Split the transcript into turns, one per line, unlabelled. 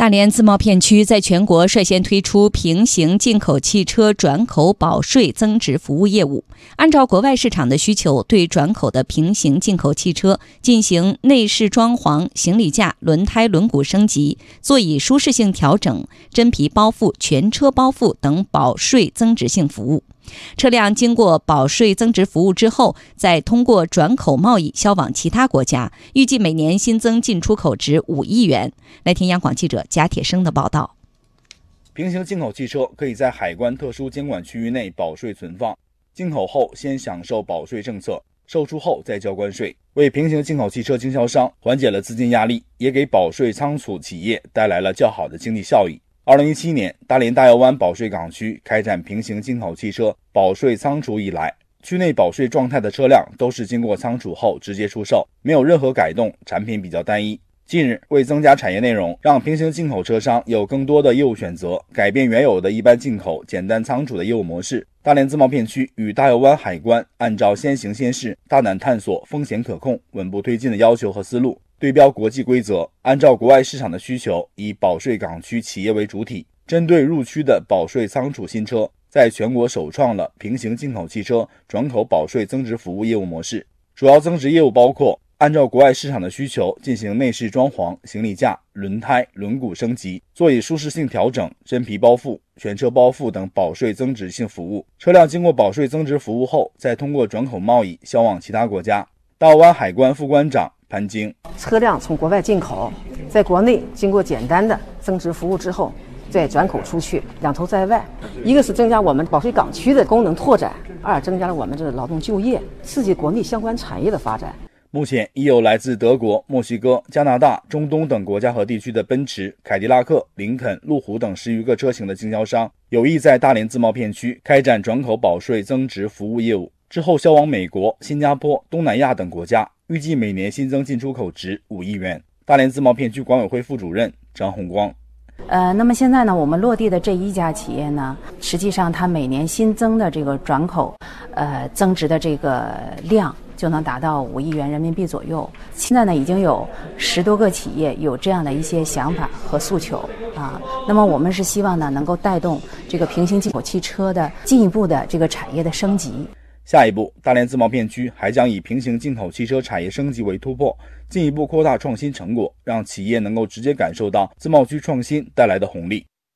大连自贸片区在全国率先推出平行进口汽车转口保税增值服务业务。按照国外市场的需求，对转口的平行进口汽车进行内饰装潢、行李架、轮胎、轮毂升级、座椅舒适性调整、真皮包覆、全车包覆等保税增值性服务。车辆经过保税增值服务之后，再通过转口贸易销往其他国家，预计每年新增进出口值五亿元。来听央广记者贾铁生的报道。
平行进口汽车可以在海关特殊监管区域内保税存放，进口后先享受保税政策，售出后再交关税，为平行进口汽车经销商缓解了资金压力，也给保税仓储企业带来了较好的经济效益。二零一七年，大连大窑湾保税港区开展平行进口汽车保税仓储以来，区内保税状态的车辆都是经过仓储后直接出售，没有任何改动，产品比较单一。近日，为增加产业内容，让平行进口车商有更多的业务选择，改变原有的一般进口、简单仓储的业务模式，大连自贸片区与大窑湾海关按照先行先试、大胆探索、风险可控、稳步推进的要求和思路。对标国际规则，按照国外市场的需求，以保税港区企业为主体，针对入区的保税仓储新车，在全国首创了平行进口汽车转口保税增值服务业务模式。主要增值业务包括按照国外市场的需求进行内饰装潢、行李架、轮胎、轮毂升级、座椅舒适性调整、真皮包覆、全车包覆等保税增值性服务。车辆经过保税增值服务后，再通过转口贸易销往其他国家。大湾海关副关长。潘晶，
车辆从国外进口，在国内经过简单的增值服务之后，再转口出去，两头在外。一个是增加我们保税港区的功能拓展，二增加了我们这个劳动就业，刺激国内相关产业的发展。
目前已有来自德国、墨西哥、加拿大、中东等国家和地区的奔驰、凯迪拉克、林肯、路虎等十余个车型的经销商有意在大连自贸片区开展转口保税增值服务业务，之后销往美国、新加坡、东南亚等国家。预计每年新增进出口值五亿元。大连自贸片区管委会副主任张红光，
呃，那么现在呢，我们落地的这一家企业呢，实际上它每年新增的这个转口，呃，增值的这个量就能达到五亿元人民币左右。现在呢，已经有十多个企业有这样的一些想法和诉求啊。那么我们是希望呢，能够带动这个平行进口汽车的进一步的这个产业的升级。
下一步，大连自贸片区还将以平行进口汽车产业升级为突破，进一步扩大创新成果，让企业能够直接感受到自贸区创新带来的红利。